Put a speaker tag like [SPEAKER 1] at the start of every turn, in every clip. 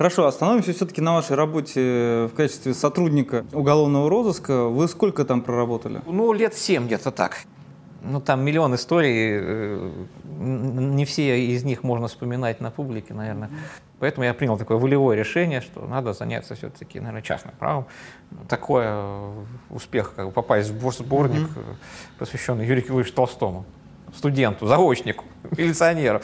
[SPEAKER 1] Хорошо, остановимся все-таки на вашей работе в качестве сотрудника уголовного розыска. Вы сколько там проработали?
[SPEAKER 2] Ну, лет семь где-то так. Ну, там миллион историй, э, не все из них можно вспоминать на публике, наверное. Поэтому я принял такое волевое решение, что надо заняться все-таки, наверное, частным правом. Такое э, успех, как бы попасть в сборник, mm-hmm. посвященный Юрию Кирилловичу Толстому, студенту, заочнику, милиционеру.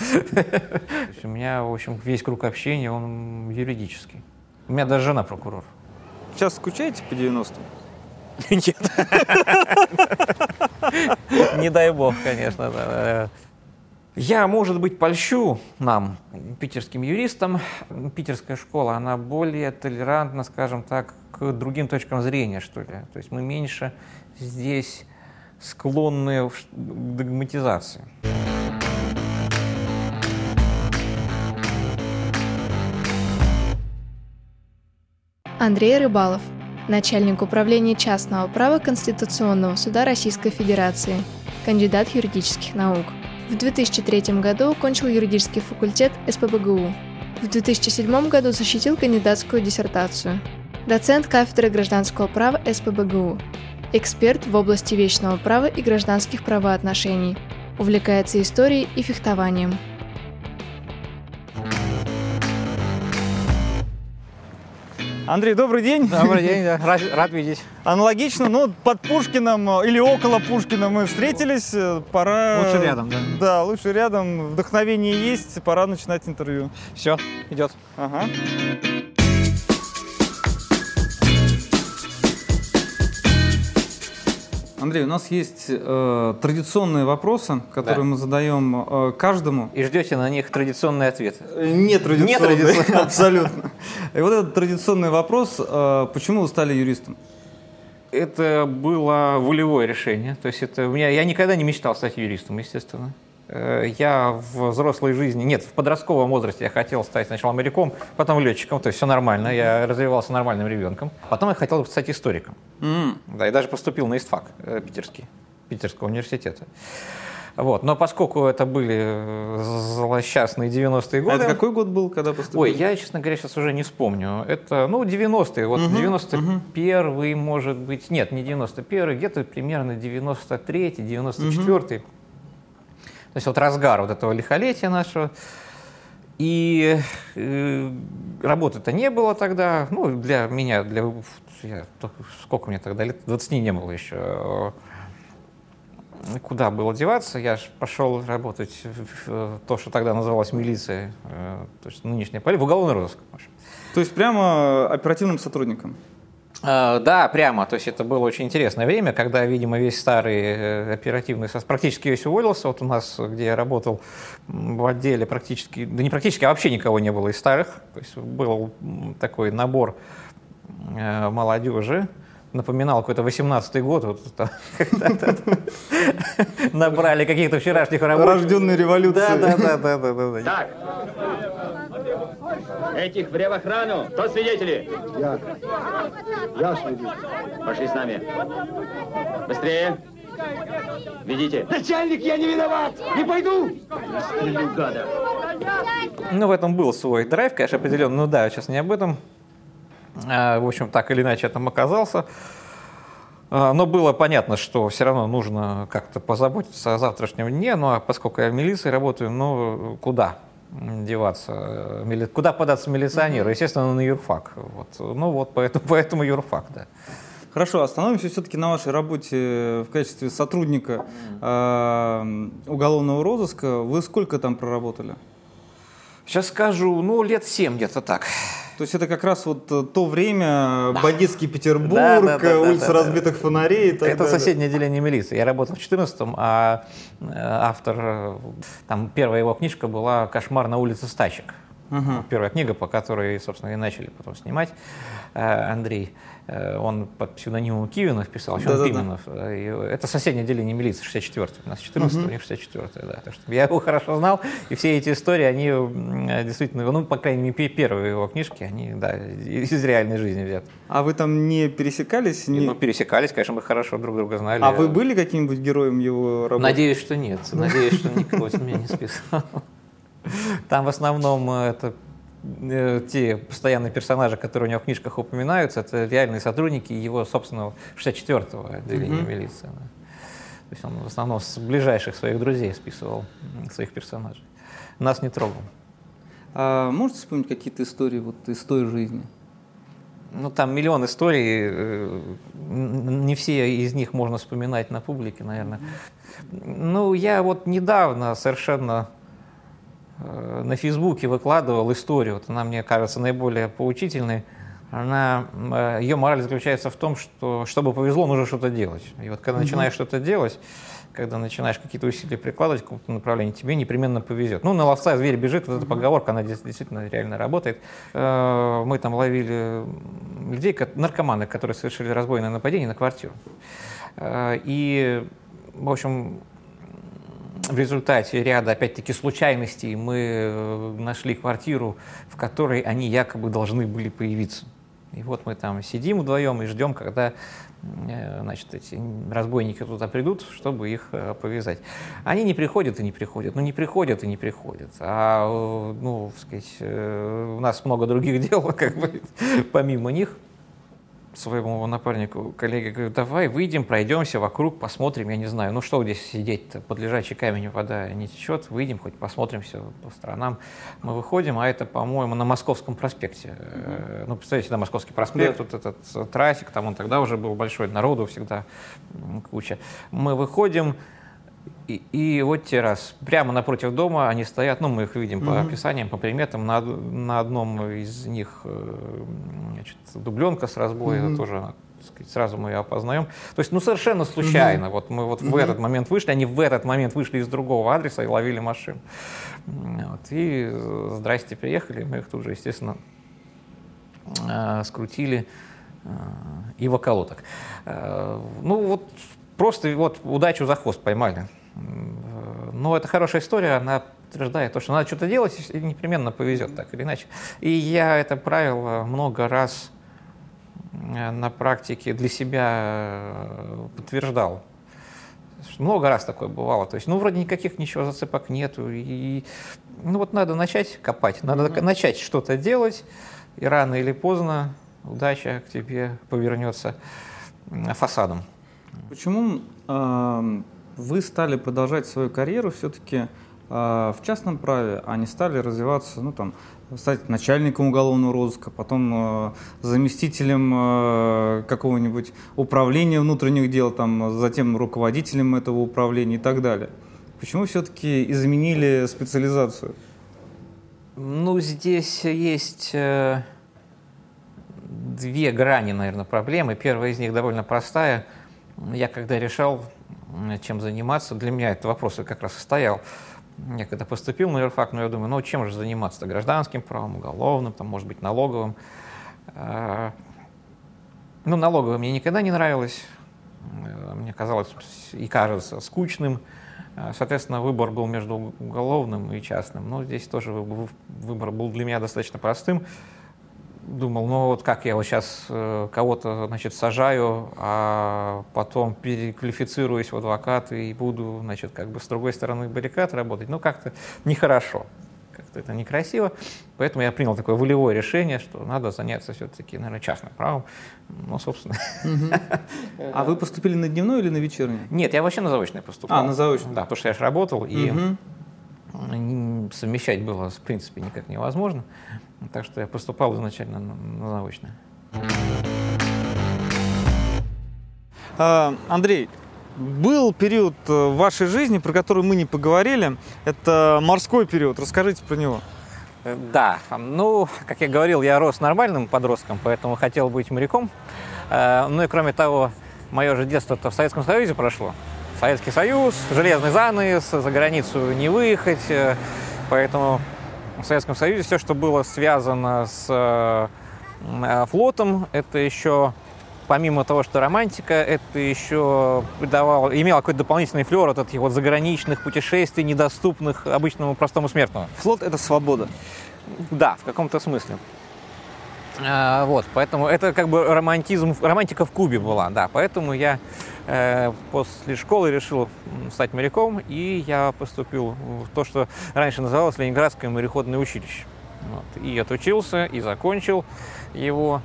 [SPEAKER 2] У меня, в общем, весь круг общения, он юридический. У меня даже жена прокурор.
[SPEAKER 1] Сейчас скучаете по 90-м?
[SPEAKER 2] Нет. Не дай бог, конечно. Я, может быть, польщу нам, питерским юристам. Питерская школа, она более толерантна, скажем так, к другим точкам зрения, что ли. То есть мы меньше здесь склонны к догматизации.
[SPEAKER 3] Андрей Рыбалов – начальник управления частного права Конституционного суда Российской Федерации, кандидат юридических наук. В 2003 году окончил юридический факультет СПБГУ. В 2007 году защитил кандидатскую диссертацию. Доцент кафедры гражданского права СПБГУ. Эксперт в области вечного права и гражданских правоотношений. Увлекается историей и фехтованием.
[SPEAKER 1] Андрей, добрый день.
[SPEAKER 2] Добрый день, да. рад, рад видеть.
[SPEAKER 1] Аналогично, ну, под Пушкиным или около Пушкина мы встретились. Пора...
[SPEAKER 2] Лучше рядом, да?
[SPEAKER 1] Да, лучше рядом. Вдохновение есть, пора начинать интервью.
[SPEAKER 2] Все, идет.
[SPEAKER 1] Ага. Андрей, у нас есть э, традиционные вопросы, которые да. мы задаем э, каждому.
[SPEAKER 2] И ждете на них традиционный ответ?
[SPEAKER 1] Не традиционный, Не абсолютно. И вот этот традиционный вопрос, э, почему вы стали юристом?
[SPEAKER 2] Это было волевое решение. То есть это у меня, я никогда не мечтал стать юристом, естественно. Э, я в взрослой жизни, нет, в подростковом возрасте я хотел стать сначала моряком, потом летчиком, то есть все нормально, я развивался нормальным ребенком. Потом я хотел стать историком. Mm. Да, и даже поступил на ИСТФАК э, питерский, Питерского университета. Вот. Но поскольку это были э, злосчастные 90-е годы...
[SPEAKER 1] А это какой год был, когда поступил?
[SPEAKER 2] Ой, я, честно говоря, сейчас уже не вспомню. Это, ну, 90-е. Вот угу, 91-й, угу. может быть... Нет, не 91-й, где-то примерно 93-й, 94-й. Угу. То есть вот разгар вот этого лихолетия нашего. И э, работы-то не было тогда, ну, для меня, для, я, сколько мне тогда лет, 20 не было еще. Куда было деваться? Я пошел работать в то, что тогда называлось милицией, э, то есть нынешняя полиция, в уголовный розыск. В общем.
[SPEAKER 1] То есть прямо оперативным сотрудником?
[SPEAKER 2] Э, да, прямо. То есть это было очень интересное время, когда, видимо, весь старый э, оперативный состав, практически весь уволился. Вот у нас, где я работал в отделе, практически, да не практически, а вообще никого не было из старых. То есть был такой набор э, молодежи, напоминал какой-то 18-й год. Вот, набрали каких-то вчерашних рабочих.
[SPEAKER 1] Рожденные революции.
[SPEAKER 2] Да, да, да, да, да.
[SPEAKER 4] Так, Этих в ревохрану. Кто свидетели?
[SPEAKER 5] Я. Я свидетель.
[SPEAKER 4] Пошли с нами. Быстрее. Ведите.
[SPEAKER 5] Начальник, я не виноват. Не пойду.
[SPEAKER 4] Застрелю, гада.
[SPEAKER 2] Ну, в этом был свой драйв, конечно, определенно. Ну да, сейчас не об этом. А, в общем, так или иначе я там оказался. А, но было понятно, что все равно нужно как-то позаботиться о завтрашнем дне. Ну а поскольку я в милиции работаю, ну куда? деваться, куда податься милиционеру? Естественно, на юрфак. Вот. Ну вот, поэтому, поэтому юрфак, да.
[SPEAKER 1] Хорошо, остановимся все-таки на вашей работе в качестве сотрудника э, уголовного розыска. Вы сколько там проработали?
[SPEAKER 2] Сейчас скажу, ну, лет семь где-то так.
[SPEAKER 1] То есть это как раз вот э, то время, бандитский Петербург, да, да, да, улица разбитых фонарей. И
[SPEAKER 2] так это далее. соседнее отделение милиции. Я работал в 14-м, а э, автор, э, там первая его книжка была «Кошмар на улице Стачек». Угу. Первая книга, по которой, собственно, и начали потом снимать Андрей. Э, он под псевдонимом Кивинов писал, еще да, он Пименов. Да. Это соседнее отделение милиции, 64-й. У нас 14 угу. у них 64-й, да. Так что я его хорошо знал, и все эти истории, они действительно, ну, по крайней мере, первые его книжки, они, да, из реальной жизни взяты.
[SPEAKER 1] А вы там не пересекались?
[SPEAKER 2] Не... Ну, пересекались, конечно, мы хорошо друг друга знали.
[SPEAKER 1] А вы были каким-нибудь героем его работы?
[SPEAKER 2] Надеюсь, что нет. Надеюсь, что никого с меня не списал. Там в основном это э, те постоянные персонажи, которые у него в книжках упоминаются, это реальные сотрудники его собственного 64-го отделения mm-hmm. милиции. То есть он в основном с ближайших своих друзей списывал своих персонажей. Нас не трогал.
[SPEAKER 1] А можете вспомнить какие-то истории вот из той жизни?
[SPEAKER 2] Ну, там миллион историй, э, не все из них можно вспоминать на публике, наверное. Ну, я вот недавно совершенно э, на Фейсбуке выкладывал историю, вот она мне кажется наиболее поучительной. Она, э, ее мораль заключается в том, что чтобы повезло, нужно что-то делать. И вот когда mm-hmm. начинаешь что-то делать, когда начинаешь какие-то усилия прикладывать в каком-то направлении, тебе непременно повезет. Ну, на ловца зверь бежит, вот эта поговорка, она действительно реально работает. Э, мы там ловили людей, наркоманы, которые совершили разбойное нападение на квартиру. Э, и, в общем, в результате ряда, опять-таки, случайностей мы э, нашли квартиру, в которой они якобы должны были появиться. И вот мы там сидим вдвоем и ждем, когда Э, значит, эти разбойники туда придут, чтобы их э, повязать. Они не приходят и не приходят, ну не приходят и не приходят. А, ну, сказать, у нас много других дел, как бы, помимо них своему напарнику, коллеге, говорю, давай выйдем, пройдемся вокруг, посмотрим, я не знаю, ну что здесь сидеть-то, под лежачий камень вода не течет, выйдем, хоть посмотрим все по сторонам. Мы выходим, а это, по-моему, на Московском проспекте. Mm-hmm. Ну, представляете, на Московский проспект, yeah. вот этот трафик, там он тогда уже был большой, народу всегда куча. Мы выходим, и, и вот те раз, прямо напротив дома они стоят, ну, мы их видим по mm-hmm. описаниям, по приметам, на, на одном из них э, значит, дубленка с разбоя, mm-hmm. тоже сказать, сразу мы ее опознаем. То есть, ну, совершенно случайно. Mm-hmm. Вот мы вот mm-hmm. в этот момент вышли, они в этот момент вышли из другого адреса и ловили машину. Вот, и э, здрасте, приехали, мы их тут же, естественно, э, скрутили и в околоток. Ну, вот просто вот удачу за хвост поймали. Но это хорошая история, она подтверждает то, что надо что-то делать, и непременно повезет так или иначе. И я это правило много раз э, на практике для себя э, подтверждал. Много раз такое бывало. То есть, ну, вроде никаких ничего зацепок нету. И, ну, вот надо начать копать, надо mm-hmm. начать что-то делать, и рано или поздно удача к тебе повернется фасадом.
[SPEAKER 1] Почему э, вы стали продолжать свою карьеру все-таки э, в частном праве, а не стали развиваться, ну там, стать начальником уголовного розыска, потом э, заместителем э, какого-нибудь управления внутренних дел, там, затем руководителем этого управления и так далее. Почему все-таки изменили специализацию?
[SPEAKER 2] Ну, здесь есть э, две грани, наверное, проблемы. Первая из них довольно простая. Я когда решал чем заниматься. Для меня этот вопрос как раз и стоял. Я когда поступил на юрфак, ну, я думаю, ну, чем же заниматься-то? Гражданским правом, уголовным, там, может быть, налоговым. А, ну, налоговым мне никогда не нравилось. Мне казалось и кажется скучным. А, соответственно, выбор был между уголовным и частным. Но здесь тоже выбор был для меня достаточно простым думал, ну вот как я вот сейчас э, кого-то, значит, сажаю, а потом переквалифицируюсь в адвокаты и буду, значит, как бы с другой стороны баррикад работать, ну как-то нехорошо, как-то это некрасиво. Поэтому я принял такое волевое решение, что надо заняться все-таки, наверное, частным правом. Ну, собственно.
[SPEAKER 1] А вы поступили на дневной или на вечерний?
[SPEAKER 2] Нет, я вообще на заочный поступал.
[SPEAKER 1] А, на заочный.
[SPEAKER 2] Да, потому что я же работал, и совмещать было, в принципе, никак невозможно. Так что я поступал изначально на, научное.
[SPEAKER 1] А, Андрей, был период э, в вашей жизни, про который мы не поговорили. Это морской период. Расскажите про него.
[SPEAKER 2] Э, да, ну, как я говорил, я рос нормальным подростком, поэтому хотел быть моряком. Э, ну и кроме того, мое же детство-то в Советском Союзе прошло. Советский Союз, железный занавес, за границу не выехать, поэтому в Советском Союзе все, что было связано с э, флотом, это еще помимо того, что романтика, это еще придавало, имело какой-то дополнительный флер от этих вот заграничных путешествий, недоступных обычному простому смертному.
[SPEAKER 1] Флот — это свобода.
[SPEAKER 2] Да, в каком-то смысле. А, вот, поэтому это как бы романтизм, романтика в Кубе была, да, поэтому я э, после школы решил стать моряком, и я поступил в то, что раньше называлось Ленинградское мореходное училище. Вот. И отучился, и закончил его.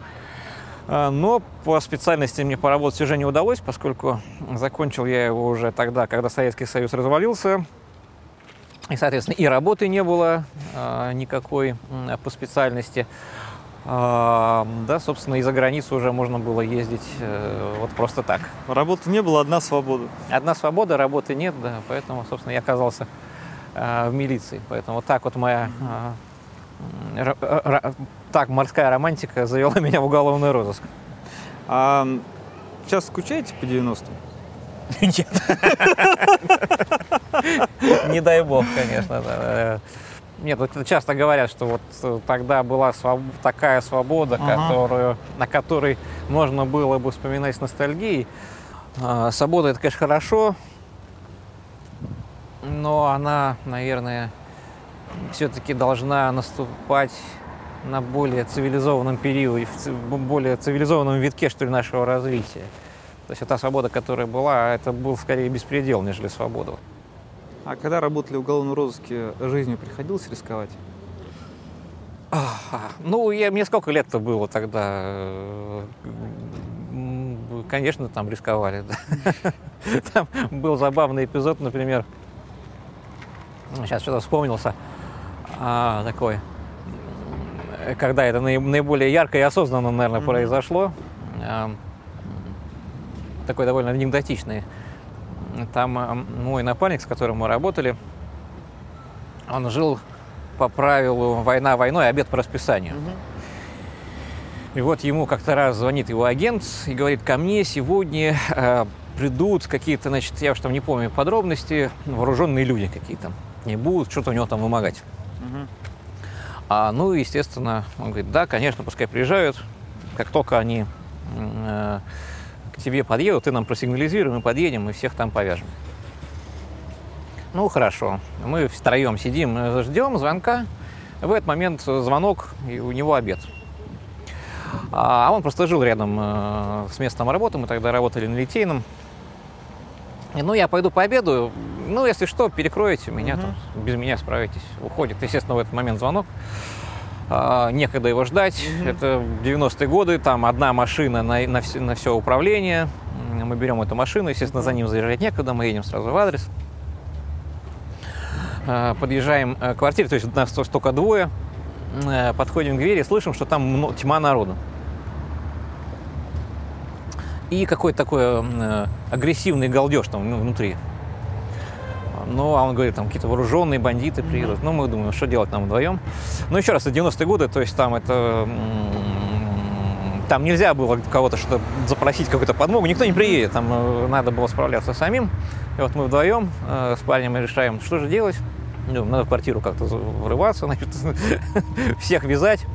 [SPEAKER 2] А, Но по специальности мне поработать уже не удалось, поскольку закончил я его уже тогда, когда Советский Союз развалился. И, соответственно, и работы не было а, никакой м, по специальности. А, да, собственно, и за границу уже можно было ездить э, вот просто так.
[SPEAKER 1] Работы не было, одна свобода.
[SPEAKER 2] Одна свобода, работы нет, да, поэтому, собственно, я оказался э, в милиции. Поэтому вот так вот моя э, ра- ра- так морская романтика завела меня в уголовный розыск.
[SPEAKER 1] А сейчас скучаете по 90-м?
[SPEAKER 2] Не дай бог, конечно. Нет, вот это часто говорят, что вот э, тогда была своб- такая свобода,
[SPEAKER 1] Ага.
[SPEAKER 2] которую, на которой можно было бы вспоминать с ностальгией. А, Свобода это, конечно, хорошо, но она, наверное, все-таки должна наступать на более цивилизованном периоде, в более цивилизованном витке, что ли, нашего развития. То есть та свобода, которая была, это был скорее беспредел, нежели свобода.
[SPEAKER 1] А когда работали в уголовном розыске, жизнью приходилось рисковать?
[SPEAKER 2] Ну, я, мне сколько лет-то было тогда? Конечно, там рисковали. Там был забавный эпизод, например, сейчас что-то вспомнился, а, такой, когда это наи- наиболее ярко и осознанно, наверное, произошло. Такой довольно анекдотичный. Там а, мой напарник, с которым мы работали, он жил по правилу «война войной, обед по расписанию». И вот ему как-то раз звонит его агент и говорит, ко мне сегодня э, придут какие-то, значит, я уж там не помню подробности, вооруженные люди какие-то. И будут что-то у него там вымогать. А, ну, естественно, он говорит, да, конечно, пускай приезжают. Как только они э, тебе подъедут, ты нам просигнализируй, мы подъедем и всех там повяжем. Ну, хорошо. Мы втроем сидим, э, ждем звонка. В этот момент звонок, и у него обед. А он просто жил рядом э, с местом работы, мы тогда работали на Литейном. Ну, я пойду пообедаю, ну, если что, перекроете меня, там, без меня справитесь. Уходит, естественно, в этот момент звонок. А, некогда его ждать. Это 90-е годы, там одна машина на, на, все, на все управление. Мы берем эту машину, естественно, за ним заезжать некогда, мы едем сразу в адрес. А, Подъезжаем э, к квартире, то есть нас только двое. Э, Подходим к двери, слышим, что там тьма народу. И какой-то такой э, агрессивный галдеж там ну, внутри. Ну, а он говорит, там какие-то вооруженные бандиты приедут. Ну, мы думаем, что делать нам вдвоем. Ну, еще раз, это 90-е годы, то есть там это... Там нельзя было кого-то что запросить какую-то подмогу, никто не приедет, там э, надо было справляться самим. И вот мы вдвоем э, с парнем решаем, что же делать. Ну, надо в квартиру как-то врываться, значит, всех вязать.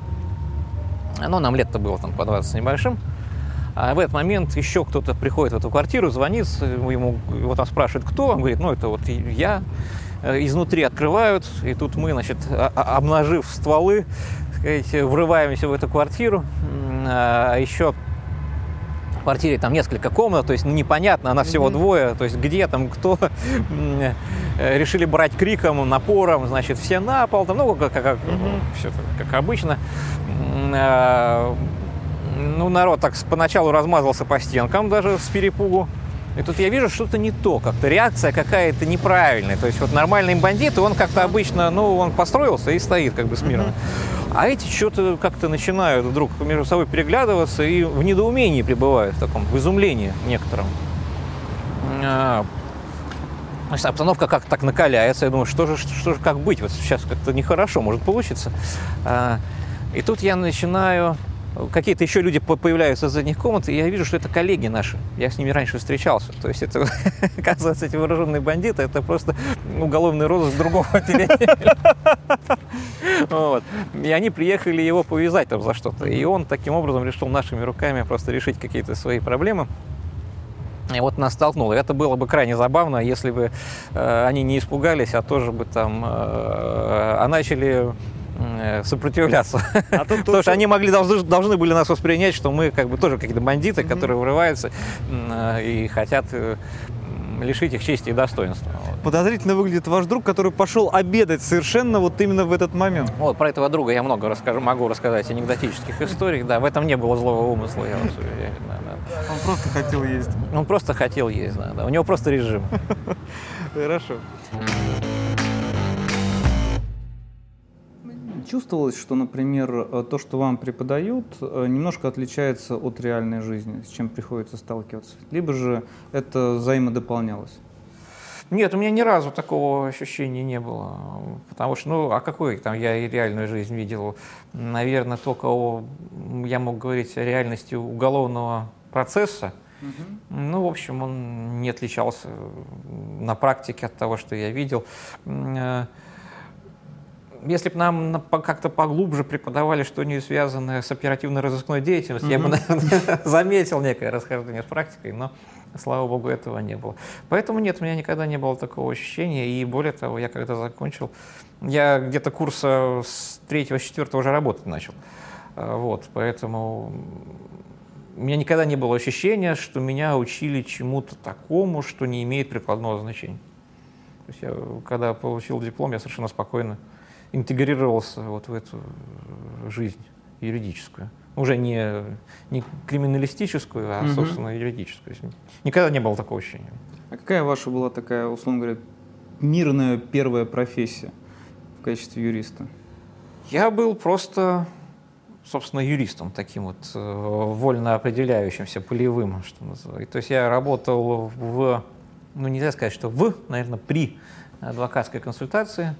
[SPEAKER 2] Ну, нам лет-то было там по 20 с небольшим. А в этот момент еще кто-то приходит в эту квартиру, звонит, ему его там спрашивают, кто. Он говорит, ну, это вот я. Э, Изнутри открывают, и тут мы, значит, а- а- обнажив стволы, сказать, врываемся в эту квартиру. М, А еще в квартире там несколько комнат, то есть непонятно, она всего двое, то есть где там, кто. Э, Решили брать криком, напором, значит, все на пол, там, ну, как, как, всё как обычно. Ну, народ так поначалу размазался по стенкам даже с перепугу. И тут я вижу, что-то не то, как-то реакция какая-то неправильная. То есть вот нормальный бандит, он как-то обычно, ну, он построился и стоит как бы смирно. А эти что-то как-то начинают вдруг между собой переглядываться и в недоумении пребывают, в таком, в изумлении некотором. Значит, обстановка как так накаляется. Я думаю, что же, что же как быть? Вот сейчас как-то нехорошо может получиться. А, И тут я начинаю... Какие-то еще люди по- появляются из задних комнат, и я вижу, что это коллеги наши. Я с ними раньше встречался. То есть это, оказывается, эти вооруженные бандиты, это просто уголовный розыск другого отделения. И они приехали его повязать там за что-то. И он таким образом решил нашими руками просто решить какие-то свои проблемы. И вот нас столкнуло. Это было бы крайне забавно, если бы э, они не испугались, а тоже бы там, э, а начали сопротивляться.
[SPEAKER 1] А тут
[SPEAKER 2] Потому что они могли, должны, должны были нас воспринять, что мы как бы тоже какие-то бандиты, которые вырываются м, э, и хотят э, лишить их чести и достоинства.
[SPEAKER 1] Подозрительно выглядит ваш друг, который пошел обедать совершенно вот именно в этот момент.
[SPEAKER 2] Вот, про этого друга я много расскажу, могу рассказать анекдотических историй. Да, в этом не было злого умысла, я вас уверяю. Да, да.
[SPEAKER 1] Он просто хотел есть.
[SPEAKER 2] Он просто хотел есть, да, да. У него просто режим.
[SPEAKER 1] Хорошо. Чувствовалось, что, например, э, то, что вам преподают, э, немножко отличается от реальной жизни, с чем приходится сталкиваться? Либо же это взаимодополнялось?
[SPEAKER 2] Нет, у меня ни разу такого ощущения не было. Потому что, ну, а какой там я и реальную жизнь видел? Наверное, только о, я мог говорить о реальности уголовного процесса. Угу. Ну, в общем, он не отличался на практике от того, что я видел. Э, если бы нам как-то поглубже преподавали что-нибудь связанное с оперативно-розыскной деятельностью, mm-hmm. я бы, наверное, заметил некое расхождение с практикой, но, слава богу, этого не было. Поэтому нет, у меня никогда не было такого ощущения, и более того, я когда закончил, я где-то курса с третьего, с четвертого уже работать начал. А, вот, поэтому у меня никогда не было ощущения, что меня учили чему-то такому, что не имеет прикладного значения. То есть я, когда получил диплом, я совершенно спокойно интегрировался вот в эту жизнь юридическую. Уже не, не криминалистическую, а, угу. собственно, юридическую. Никогда не было такого ощущения.
[SPEAKER 1] А какая ваша была такая, условно говоря, мирная первая профессия в качестве юриста?
[SPEAKER 2] Я был просто, собственно, юристом, таким вот э, вольно определяющимся, полевым, что называется. То есть я работал в, ну нельзя сказать, что в, наверное, при адвокатской консультации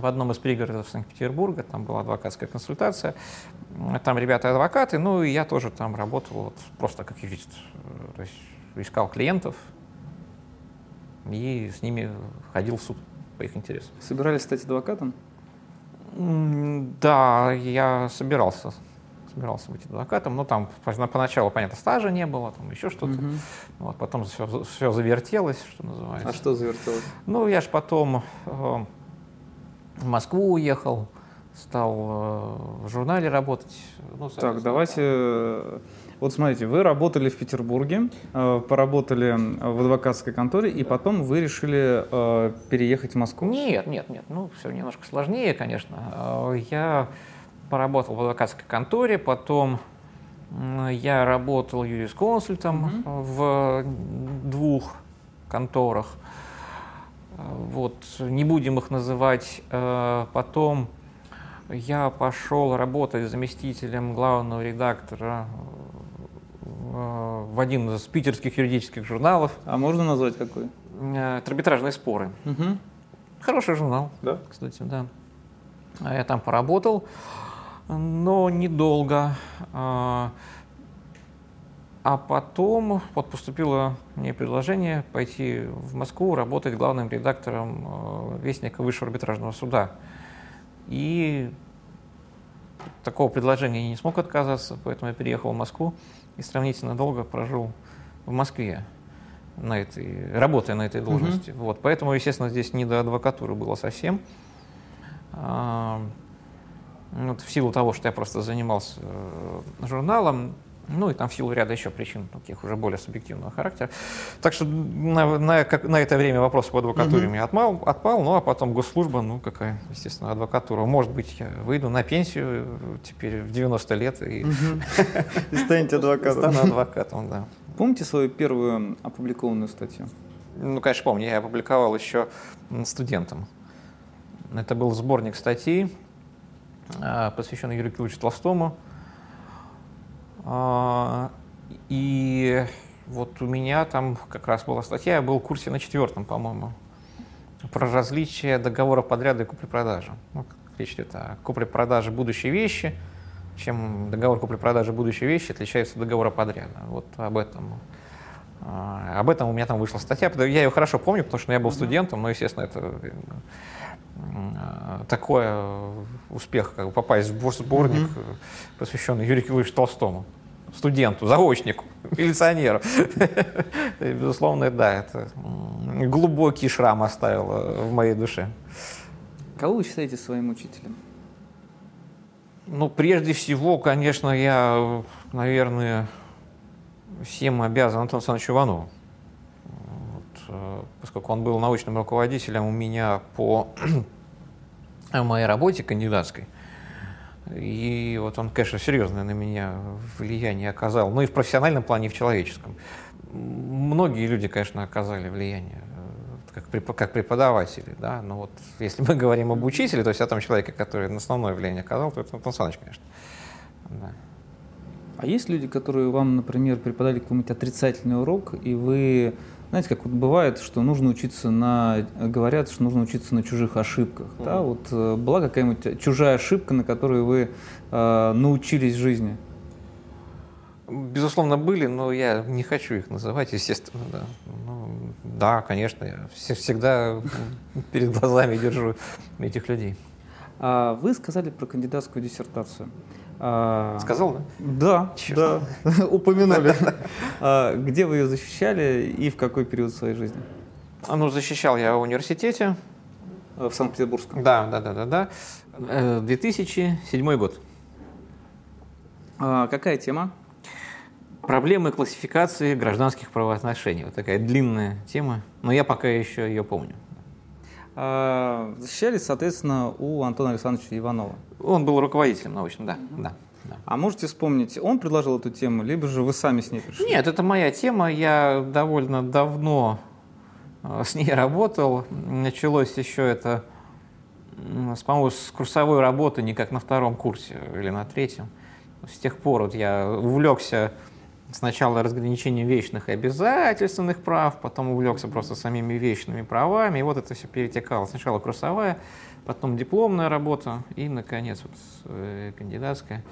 [SPEAKER 2] в одном из пригородов Санкт-Петербурга, там была адвокатская консультация, там ребята адвокаты, ну и я тоже там работал вот, просто как юрист, то есть искал клиентов и с ними ходил в суд по их интересам.
[SPEAKER 1] Собирались стать адвокатом?
[SPEAKER 2] Да, я собирался собирался быть адвокатом, но там поначалу, понятно, стажа не было, там еще что-то. Угу. Вот, потом все, все завертелось, что называется.
[SPEAKER 1] А что завертелось?
[SPEAKER 2] Ну, я же потом э, в Москву уехал, стал э, в журнале работать.
[SPEAKER 1] Ну, так, давайте... Э, вот смотрите, вы работали в Петербурге, э, поработали в адвокатской конторе, и потом вы решили переехать в Москву?
[SPEAKER 2] Нет, нет, нет. Ну, все немножко сложнее, конечно. Я поработал в адвокатской конторе, потом я работал юрисконсультом mm-hmm. в двух конторах. Вот, не будем их называть. Э, потом я пошел работать заместителем главного редактора э, в один из питерских юридических журналов.
[SPEAKER 1] А можно назвать какой?
[SPEAKER 2] Э, Арбитражные споры. Угу. Хороший журнал,
[SPEAKER 1] да?
[SPEAKER 2] кстати, да. Я там поработал, но недолго. А потом вот поступило мне предложение пойти в Москву работать главным редактором э, Вестника Высшего арбитражного суда. И такого предложения я не смог отказаться, поэтому я переехал в Москву и сравнительно долго прожил в Москве, на этой, работая на этой должности. Mm-hmm. Вот, поэтому, естественно, здесь не до адвокатуры было совсем. А, вот в силу того, что я просто занимался э, журналом, ну и там в силу ряда еще причин, таких уже более субъективного характера. Так что на, на, как, на это время вопрос по адвокатуре мне отмал, отпал, ну а потом госслужба, ну какая, естественно, адвокатура. Может быть, я выйду на пенсию теперь в 90 лет и,
[SPEAKER 1] и станете адвокатом.
[SPEAKER 2] Стану адвокатом, да.
[SPEAKER 1] Помните свою первую опубликованную статью?
[SPEAKER 2] Ну, конечно, помню. Я опубликовал еще студентам. Это был сборник статей, а, посвященный Юрию Кирилловичу Толстому. А, и вот у меня там как раз была статья, я был в курсе на четвертом, по-моему, про различие договора подряда и купли-продажи. Ну, речь идет о купле-продаже будущей вещи, чем договор купли-продажи будущей вещи отличается от договора подряда. Вот об этом. А, об этом у меня там вышла статья. Я ее хорошо помню, потому что я был студентом, но, естественно, это э, такой успех, как бы попасть в сборник, mm-hmm. посвященный Юрию Кирилловичу Толстому студенту, заочнику, милиционеру. Безусловно, да, это глубокий шрам оставило в моей душе.
[SPEAKER 1] Кого вы считаете своим учителем?
[SPEAKER 2] Ну, прежде всего, конечно, я, наверное, всем обязан Антону Александровичу Иванову. Э, поскольку он был научным руководителем у меня по моей работе кандидатской. И вот он, конечно, серьезное на меня влияние оказал. Ну и в профессиональном плане, и в человеческом. Многие люди, конечно, оказали влияние э, как преподаватели, да, но вот если мы говорим об учителе, то есть о том человеке, который на основное влияние оказал, то это Антон Саныч, конечно. Да.
[SPEAKER 1] А есть люди, которые вам, например, преподали какой-нибудь отрицательный урок, и вы, знаете, как вот бывает, что нужно учиться на, говорят, что нужно учиться на чужих ошибках, mm-hmm. да, вот э, была какая-нибудь чужая ошибка, на которой вы э, научились жизни?
[SPEAKER 2] Безусловно, были, но я не хочу их называть, естественно, да. Ну, да, конечно, я всегда перед глазами держу этих людей.
[SPEAKER 1] А вы сказали про кандидатскую диссертацию.
[SPEAKER 2] А, Сказал,
[SPEAKER 1] да? Да, да, упомянули. А, где вы ее защищали и в какой период своей жизни?
[SPEAKER 2] А, ну, защищал я в университете.
[SPEAKER 1] В Санкт-Петербургском?
[SPEAKER 2] Да, да, да, да, да. 2007 э, год.
[SPEAKER 1] А, какая тема?
[SPEAKER 2] Проблемы классификации гражданских правоотношений. Вот такая длинная тема, но я пока еще ее помню.
[SPEAKER 1] А, защищались, соответственно, у Антона Александровича Иванова.
[SPEAKER 2] Он был руководителем научным, да. да,
[SPEAKER 1] да. А можете вспомнить, он предложил эту тему, либо же вы сами с ней пришли?
[SPEAKER 2] Нет, это моя тема. Я довольно давно э, с ней работал. Началось еще это, по-моему, с курсовой работы не как на втором курсе или на третьем. С тех пор вот я увлекся сначала разграничением вечных и обязательственных прав, потом увлекся просто самими вечными правами, и вот это все перетекало. Сначала курсовая, потом дипломная работа, и, наконец, вот, э, кандидатская.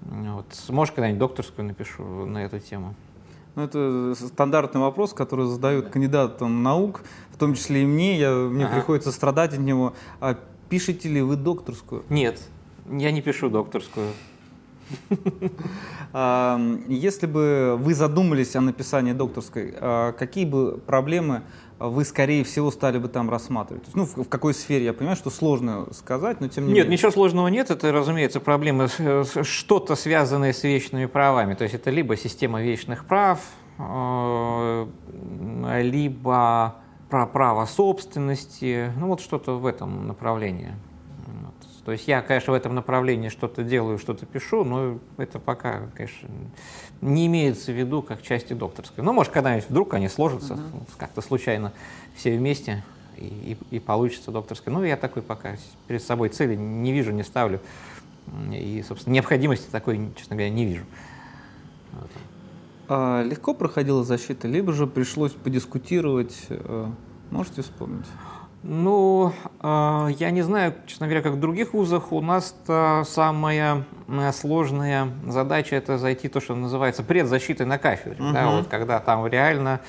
[SPEAKER 2] Вот. Может, когда-нибудь докторскую напишу на эту тему.
[SPEAKER 1] Ну, это стандартный вопрос, который задают кандидатам наук, в том числе и мне. Я, мне ага. приходится страдать от него. А пишете ли вы докторскую?
[SPEAKER 2] Нет, я не пишу докторскую.
[SPEAKER 1] Если бы вы задумались о написании докторской, а, какие бы проблемы вы, скорее всего, стали бы там рассматривать? Ну, в, какой сфере? Я понимаю, что сложно сказать, но тем не
[SPEAKER 2] нет,
[SPEAKER 1] менее.
[SPEAKER 2] Нет, ничего сложного нет. Это, разумеется, проблемы, что-то связанное с вечными правами. То есть это либо система вечных прав, э, либо про право собственности, ну вот что-то в этом направлении. То есть я, конечно, в этом направлении что-то делаю, что-то пишу, но это пока, конечно, не имеется в виду как части докторской. Ну, может, когда-нибудь вдруг они сложатся uh-huh. как-то случайно все вместе и, и, и получится докторская. Ну, я такой пока перед собой цели не вижу, не ставлю. И, собственно, необходимости такой, честно говоря, не вижу.
[SPEAKER 1] Вот. А легко проходила защита, либо же пришлось подискутировать, э, можете вспомнить?
[SPEAKER 2] Ну, а, я не знаю, честно говоря, как в других вузах. У нас самая э, сложная задача это зайти то, что называется предзащитой на кафедре. Угу. Да, вот когда там реально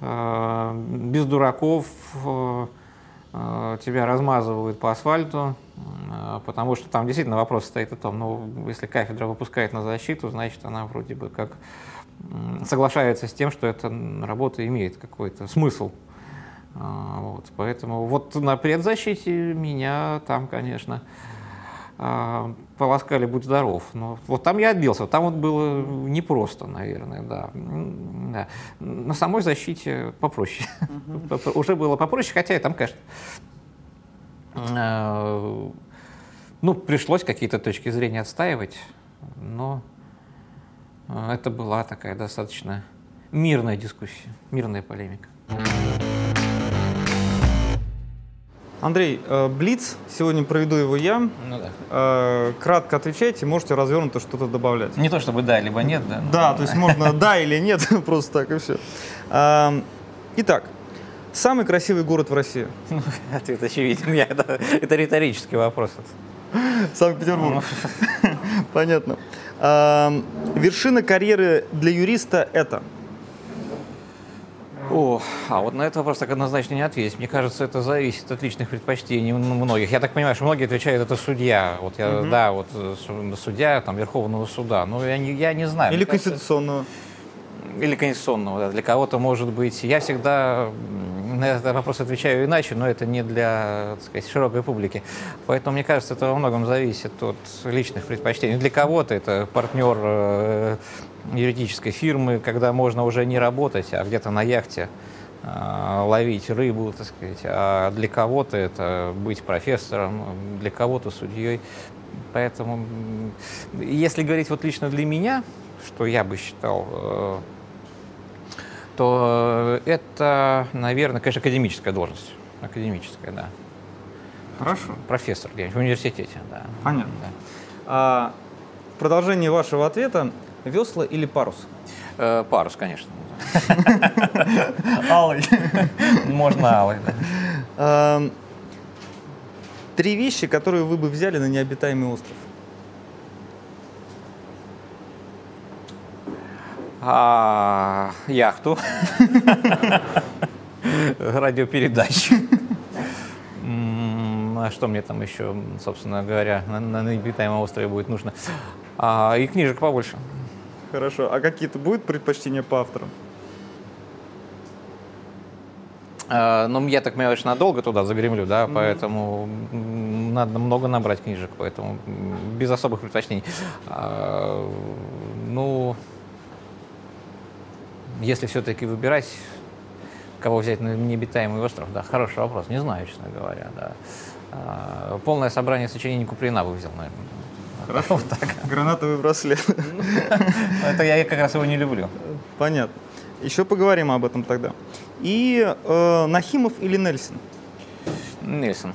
[SPEAKER 2] э, без дураков э, тебя размазывают по асфальту, потому что там действительно вопрос стоит о том, ну, если кафедра выпускает на защиту, значит, она вроде бы как соглашается с тем, что эта работа имеет какой-то смысл. А, вот, поэтому вот на предзащите меня там, конечно, а, полоскали «Будь здоров». Но вот там я отбился, там вот было непросто, наверное, да. да. На самой защите попроще. Уже было попроще, хотя и там, конечно, а, ну, пришлось какие-то точки зрения отстаивать, но это была такая достаточно мирная дискуссия, мирная полемика.
[SPEAKER 1] Андрей, э, Блиц, сегодня проведу его я. Ну да. Э, кратко отвечайте, можете развернуто что-то добавлять.
[SPEAKER 2] Не то чтобы да, либо нет, да?
[SPEAKER 1] Да, то есть можно да или нет, просто так и все. Э, итак, самый красивый город в России?
[SPEAKER 2] Ответ очевиден, это, это риторический вопрос.
[SPEAKER 1] Санкт-Петербург. Ну. Понятно. Вершина карьеры для юриста это?
[SPEAKER 2] О, а вот на этот вопрос так однозначно не ответить. Мне кажется, это зависит от личных предпочтений многих. Я так понимаю, что многие отвечают, это судья. Вот я, угу. да, вот э, судья там Верховного суда. Но я не, я не знаю.
[SPEAKER 1] Или конституционного.
[SPEAKER 2] Или конституционного, да. Для кого-то может быть. Я всегда на этот вопрос отвечаю иначе, но это не для, так сказать, широкой публики. Поэтому, мне кажется, это во многом зависит от личных предпочтений. Для кого-то это партнер э, юридической фирмы, когда можно уже не работать, а где-то на яхте ловить рыбу, так сказать, а для кого-то это быть профессором, для кого-то судьей. Поэтому, если говорить вот лично для меня, что я бы считал, э, то это, наверное, конечно, академическая должность. Академическая, да.
[SPEAKER 1] Хорошо.
[SPEAKER 2] Профессор где-нибудь в университете, да.
[SPEAKER 1] Понятно.
[SPEAKER 2] Да.
[SPEAKER 1] А, в продолжении вашего ответа весла или парус?
[SPEAKER 2] Э, парус, конечно.
[SPEAKER 1] Алый.
[SPEAKER 2] Можно алый, да.
[SPEAKER 1] А, Три вещи, которые вы бы взяли на необитаемый остров.
[SPEAKER 2] А, яхту. Радиопередачу. А что мне там еще, собственно говоря, на, на необитаемом острове будет нужно? А, и книжек побольше.
[SPEAKER 1] Хорошо. А какие-то будут предпочтения по авторам?
[SPEAKER 2] А, Ну, я так что надолго туда загремлю, да, поэтому надо много набрать книжек, поэтому без особых предпочтений. А, Ну, если все-таки выбирать, кого взять на необитаемый остров, да, хороший вопрос, не знаю, честно говоря, да. А, Полное собрание сочинений Куприна бы взял, наверное.
[SPEAKER 1] Хорошо.
[SPEAKER 2] Вот так.
[SPEAKER 1] Гранатовый браслет.
[SPEAKER 2] Это я как раз его не люблю.
[SPEAKER 1] Понятно. Еще поговорим об этом тогда. И э, Нахимов или Нельсон?
[SPEAKER 2] Нельсон.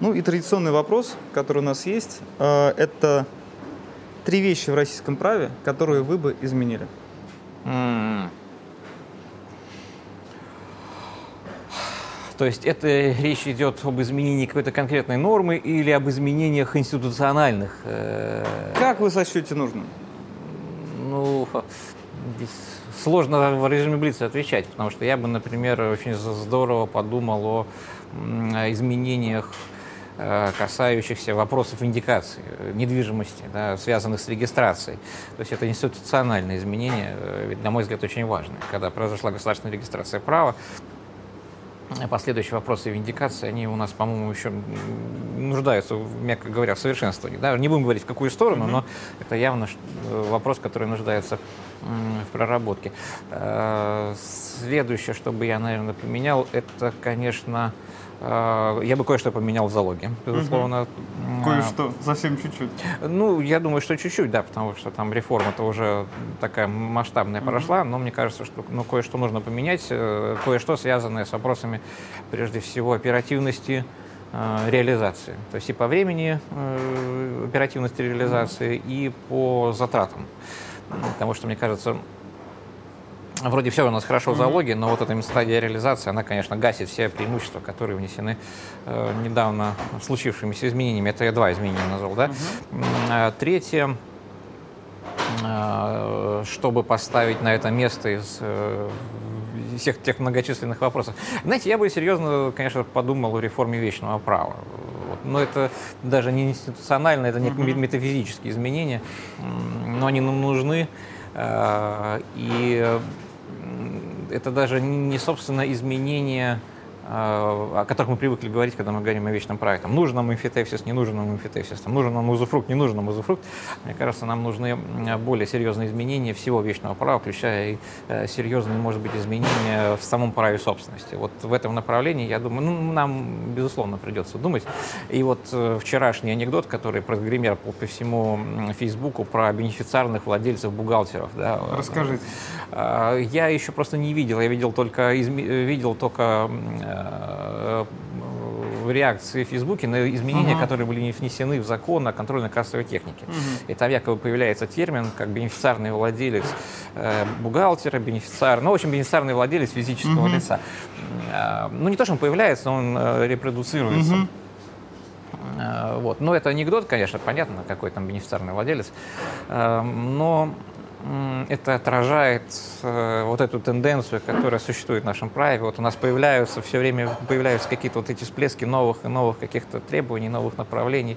[SPEAKER 1] Ну и традиционный вопрос, который у нас есть, э, это три вещи в российском праве, которые вы бы изменили.
[SPEAKER 2] М. То есть это речь идет об изменении какой-то конкретной нормы или об изменениях институциональных? э,
[SPEAKER 1] Как вы сочтете нужным?
[SPEAKER 2] Ну, здесь сложно в режиме Блица отвечать, потому что я бы, например, очень здорово подумал о изменениях, э, касающихся вопросов индикации э, недвижимости, да, связанных с регистрацией. То есть это институциональные изменения, ведь, на мой взгляд, очень важные. Когда произошла государственная регистрация права, последующие вопросы виндикации, они у нас, по-моему, еще нуждаются, мягко говоря, в совершенствовании. Да? Не будем говорить, в какую сторону, но это явно э, вопрос, который нуждается в проработке. Э, Следующее, что бы я, наверное, поменял, это, конечно, я бы кое-что поменял в залоге, безусловно. М,
[SPEAKER 1] Кое-что, совсем чуть-чуть.
[SPEAKER 2] ну, я думаю, что чуть-чуть, да, потому что там реформа-то уже такая масштабная прошла, но мне кажется, что ну, кое-что нужно поменять, э, кое-что связанное с вопросами, прежде всего, оперативности э, реализации. То есть и по времени э, оперативности реализации, и по затратам. Потому что, мне кажется, Вроде все у нас хорошо в залоге, но вот эта стадия реализации, она, конечно, гасит все преимущества, которые внесены э, недавно случившимися изменениями. Это я два изменения назвал, да? А Третье, э, чтобы поставить на это место из э, всех тех многочисленных вопросов. Знаете, я бы серьезно, конечно, подумал о реформе вечного права. Но это даже не институционально, это не метафизические изменения, но они нам нужны. Э, И это даже не, собственно, изменение, о которых мы привыкли говорить, когда мы говорим о вечном праве. Там, нужен нам эмфитевсис, не нужен нам эмфитевсис, там, нужен нам узуфрукт, не нужен нам узуфрукт. Мне кажется, нам нужны м, более серьезные изменения всего вечного права, включая и э, серьезные, может быть, изменения в самом праве собственности. Вот в этом направлении, я думаю, ну, нам, безусловно, придется думать. И вот э, вчерашний анекдот, который прогремел по, по всему Фейсбуку про бенефициарных владельцев бухгалтеров. Да,
[SPEAKER 1] Расскажите.
[SPEAKER 2] Я еще просто не видел, я видел только, изме- э, видел только э, реакции в Фейсбуке на изменения,
[SPEAKER 1] Ага.
[SPEAKER 2] которые были не внесены в закон о контрольно-кассовой технике. И там якобы появляется термин как бенефициарный владелец э, бухгалтера, бенефициар, ну, в общем, бенефициарный владелец физического лица. М, а, Ну, не то, что он появляется, он э, репродуцируется. Э, Вот. Но это анекдот, конечно, понятно, какой там бенефициарный владелец. Э, Но это отражает э, вот эту тенденцию, которая существует в нашем праве. Вот у нас появляются все время появляются какие-то вот эти всплески новых и новых каких-то требований, новых направлений.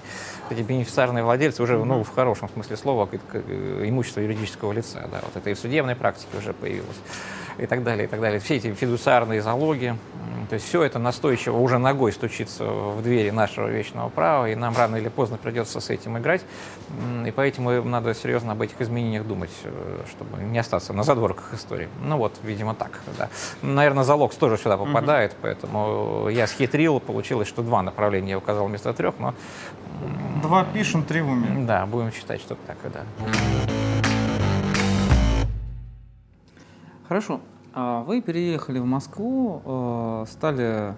[SPEAKER 2] Эти бенефициарные владельцы уже, ну, в хорошем смысле слова, э, имущество юридического лица. Да, вот это и в судебной практике уже появилось. И так далее, и так далее. Все эти фидуциарные залоги, то есть все это настойчиво уже ногой стучится в двери нашего вечного права, и нам рано или поздно придется с этим играть. И поэтому надо серьезно об этих изменениях думать. Э, чтобы не остаться на задворках истории. Ну вот, видимо, так. Да. Наверное, залог тоже сюда попадает, поэтому я схитрил, получилось, что два направления я указал вместо трех, но...
[SPEAKER 1] Два пишем, три в уме.
[SPEAKER 2] Да, будем считать, что так, да.
[SPEAKER 1] Хорошо. А Вы переехали в Москву, э, стали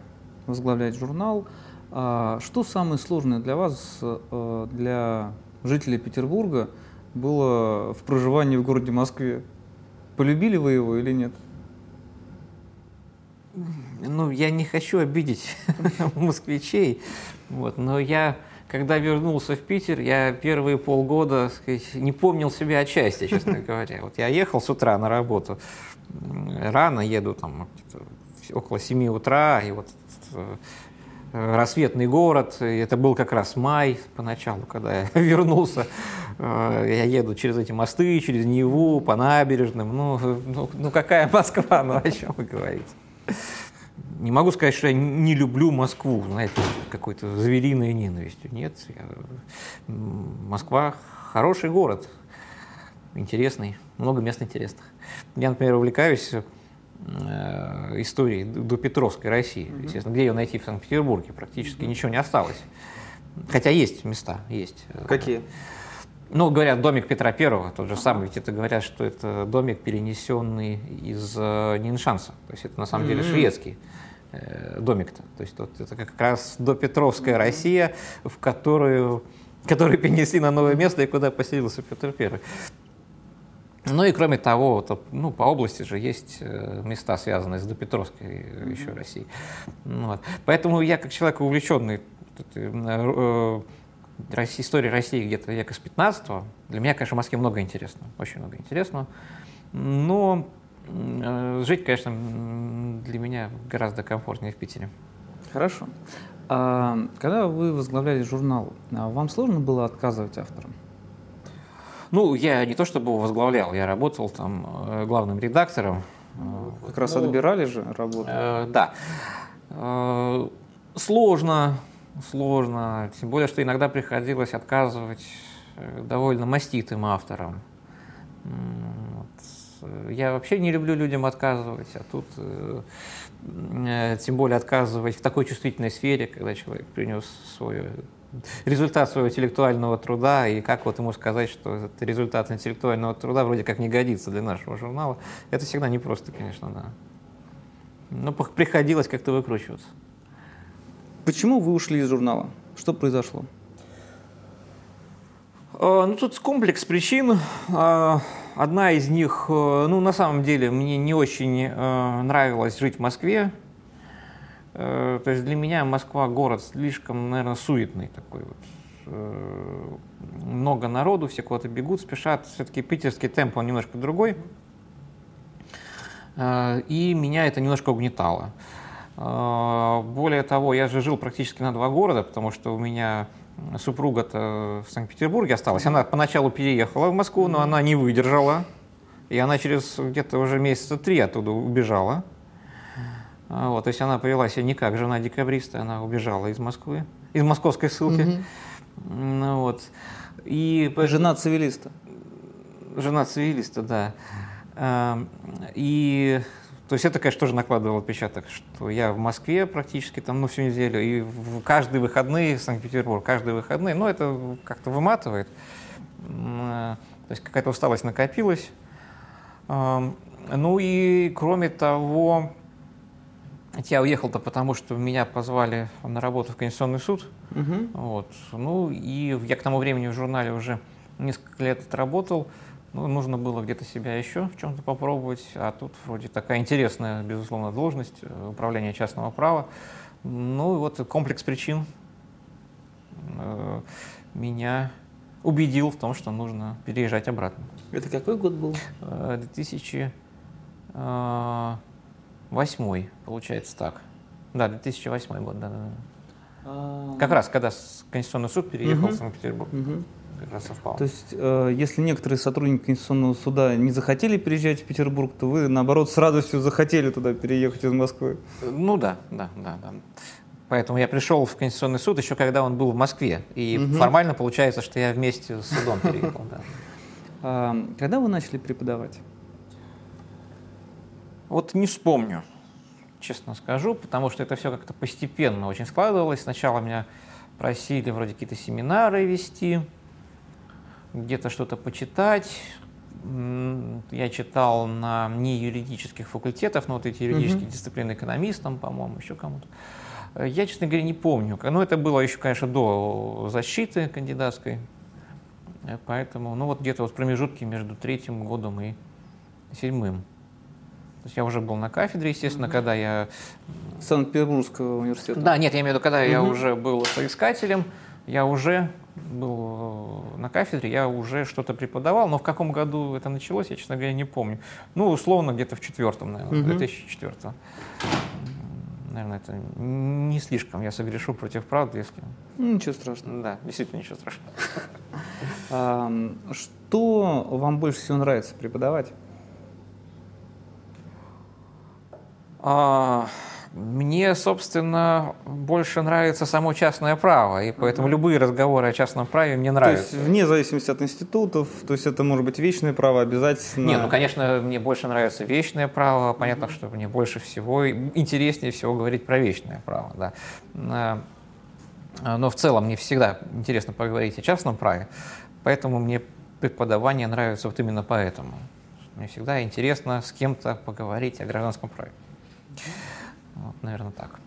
[SPEAKER 1] возглавлять журнал. А Что самое сложное для вас, э, для жителей Петербурга, было в проживании в городе Москве? Полюбили вы его или нет?
[SPEAKER 2] Ну, я не хочу обидеть москвичей, вот, но я, когда вернулся в Питер, я первые полгода сказать, не помнил себя отчасти, честно говоря. Вот я ехал с утра на работу, рано еду, там, около 7 утра, и вот э, рассветный город, и это был как раз май поначалу, когда я вернулся, Э, я еду через эти мосты, через Неву, по набережным, ну, ну, ну какая Москва, ну о чем вы говорите? Не могу сказать, что я не люблю Москву, знаете, какой-то звериной ненавистью. Нет, я- Москва хороший город, интересный, много мест интересных. Я, например, увлекаюсь э, историей до Петровской России. Естественно, где ее найти в Санкт-Петербурге? Практически ничего не осталось. Хотя есть места, есть.
[SPEAKER 1] Какие?
[SPEAKER 2] Ну, говорят, домик Петра Первого, тот же самый, ведь это говорят, что это домик, перенесенный из э, Ниншанса. То есть это на самом деле шведский э, домик-то. То есть вот это как раз допетровская Россия, в которую, которую перенесли на новое место и куда поселился Петр Первый. Ну и кроме того, вот, ну, по области же есть э, места, связанные с допетровской э, еще Россией. Ну вот. Поэтому я, как человек увлеченный э, историей России где-то века с 15 для меня, конечно, в Москве много интересного, очень много интересного. Но жить, конечно, для меня гораздо комфортнее в Питере.
[SPEAKER 1] Хорошо. А когда вы возглавляли журнал, а вам сложно было отказывать авторам?
[SPEAKER 2] Ну, я не то чтобы возглавлял, я работал там э, главным редактором.
[SPEAKER 1] Как раз
[SPEAKER 2] ну,
[SPEAKER 1] отбирали же работу.
[SPEAKER 2] Э, да. Э, сложно, сложно. Тем более, что иногда приходилось отказывать э, довольно маститым авторам. Э, Я вообще не люблю людям отказывать, а тут э, тем более отказывать в такой чувствительной сфере, когда человек принес свой результат своего интеллектуального труда, и как вот ему сказать, что этот результат интеллектуального труда вроде как не годится для нашего журнала, это всегда непросто, конечно, да. Но пох- приходилось как-то выкручиваться.
[SPEAKER 1] Почему вы ушли из журнала? Что произошло?
[SPEAKER 2] Э, Ну, тут комплекс причин. Э, Одна из них, э, ну, на самом деле, мне не очень э, нравилось жить в Москве. Э, То есть для меня Москва город слишком, наверное, суетный такой вот. Э, Много народу, все куда-то бегут, спешат. Все-таки питерский темп, он немножко другой. Э, И меня это немножко угнетало. Более того, я же жил практически на два города, потому что у меня супруга-то в Санкт-Петербурге осталась. Она поначалу переехала в Москву, но она не выдержала. И она через где-то уже месяца три оттуда убежала. А, Вот, то есть она повела себя не как жена декабриста, она убежала из Москвы, из московской ссылки. Ну, вот. И
[SPEAKER 1] Жена цивилиста.
[SPEAKER 2] Жена цивилиста, да. Эм, И, то есть это, конечно, тоже накладывало отпечаток, что я в Москве практически там, ну, всю неделю, и в каждые выходные в Санкт-Петербург, каждые выходные, ну, это как-то выматывает. Э, То есть какая-то усталость накопилась. Ну и, кроме того, я уехал-то потому, что меня позвали на работу в Конституционный суд.
[SPEAKER 1] Мгм.
[SPEAKER 2] Вот. Ну и я к тому времени в журнале уже несколько лет отработал. Ну, нужно было где-то себя еще в чем-то попробовать. А тут вроде такая интересная, безусловно, должность э, управления частного права. Ну и вот комплекс причин э, меня убедил в том, что нужно переезжать обратно.
[SPEAKER 1] Это какой год был?
[SPEAKER 2] Э, 2008, получается так. Да, 2008 год, да, да. да.
[SPEAKER 1] А,
[SPEAKER 2] Как раз, когда Конституционный суд переехал
[SPEAKER 1] Мгм.
[SPEAKER 2] в Санкт-Петербург,
[SPEAKER 1] мгм.
[SPEAKER 2] как раз совпало.
[SPEAKER 1] То есть, э, если некоторые сотрудники Конституционного суда не захотели переезжать в Петербург, то вы, наоборот, с радостью захотели туда переехать из Москвы.
[SPEAKER 2] Ну да, да, да, да. Поэтому я пришел в Конституционный суд еще когда он был в Москве. И формально получается, что я вместе с судом переехал.
[SPEAKER 1] А, когда вы начали преподавать?
[SPEAKER 2] Вот не вспомню, честно скажу, потому что это все как-то постепенно очень складывалось. Сначала меня просили вроде какие-то семинары вести, где-то что-то почитать. Я читал на не юридических факультетах, но вот эти юридические mm-hmm. дисциплины экономистам, по-моему, еще кому-то. Я, честно говоря, не помню. Но это было еще, конечно, до защиты кандидатской. Поэтому, ну вот где-то вот в промежутке между третьим годом и седьмым. То есть я уже был на кафедре, естественно, mm-hmm. когда я...
[SPEAKER 1] Санкт-Петербургского университета.
[SPEAKER 2] Да, нет, я имею в виду, когда mm-hmm. я уже был соискателем, я уже был э, на кафедре, я уже что-то преподавал, но в каком году это началось, я, честно говоря, не помню. Ну, условно, где-то в четвертом, наверное, mm-hmm. 2004 Наверное, это не слишком. Я согрешу против правды, если...
[SPEAKER 1] Ничего страшного.
[SPEAKER 2] Да, действительно ничего страшного.
[SPEAKER 1] Что вам больше всего нравится преподавать?
[SPEAKER 2] А, мне, собственно, больше нравится само частное право, и поэтому любые разговоры о частном праве мне нравятся.
[SPEAKER 1] То есть вне зависимости от институтов, то есть это может быть вечное право обязательно?
[SPEAKER 2] Нет, ну, конечно, мне больше нравится вечное право, понятно, что мне больше всего, интереснее всего говорить про вечное право, да. А, но в целом мне всегда интересно поговорить о частном праве, поэтому мне преподавание нравится вот именно поэтому. Мне всегда интересно с кем-то поговорить о гражданском праве. Вот, наверное, так.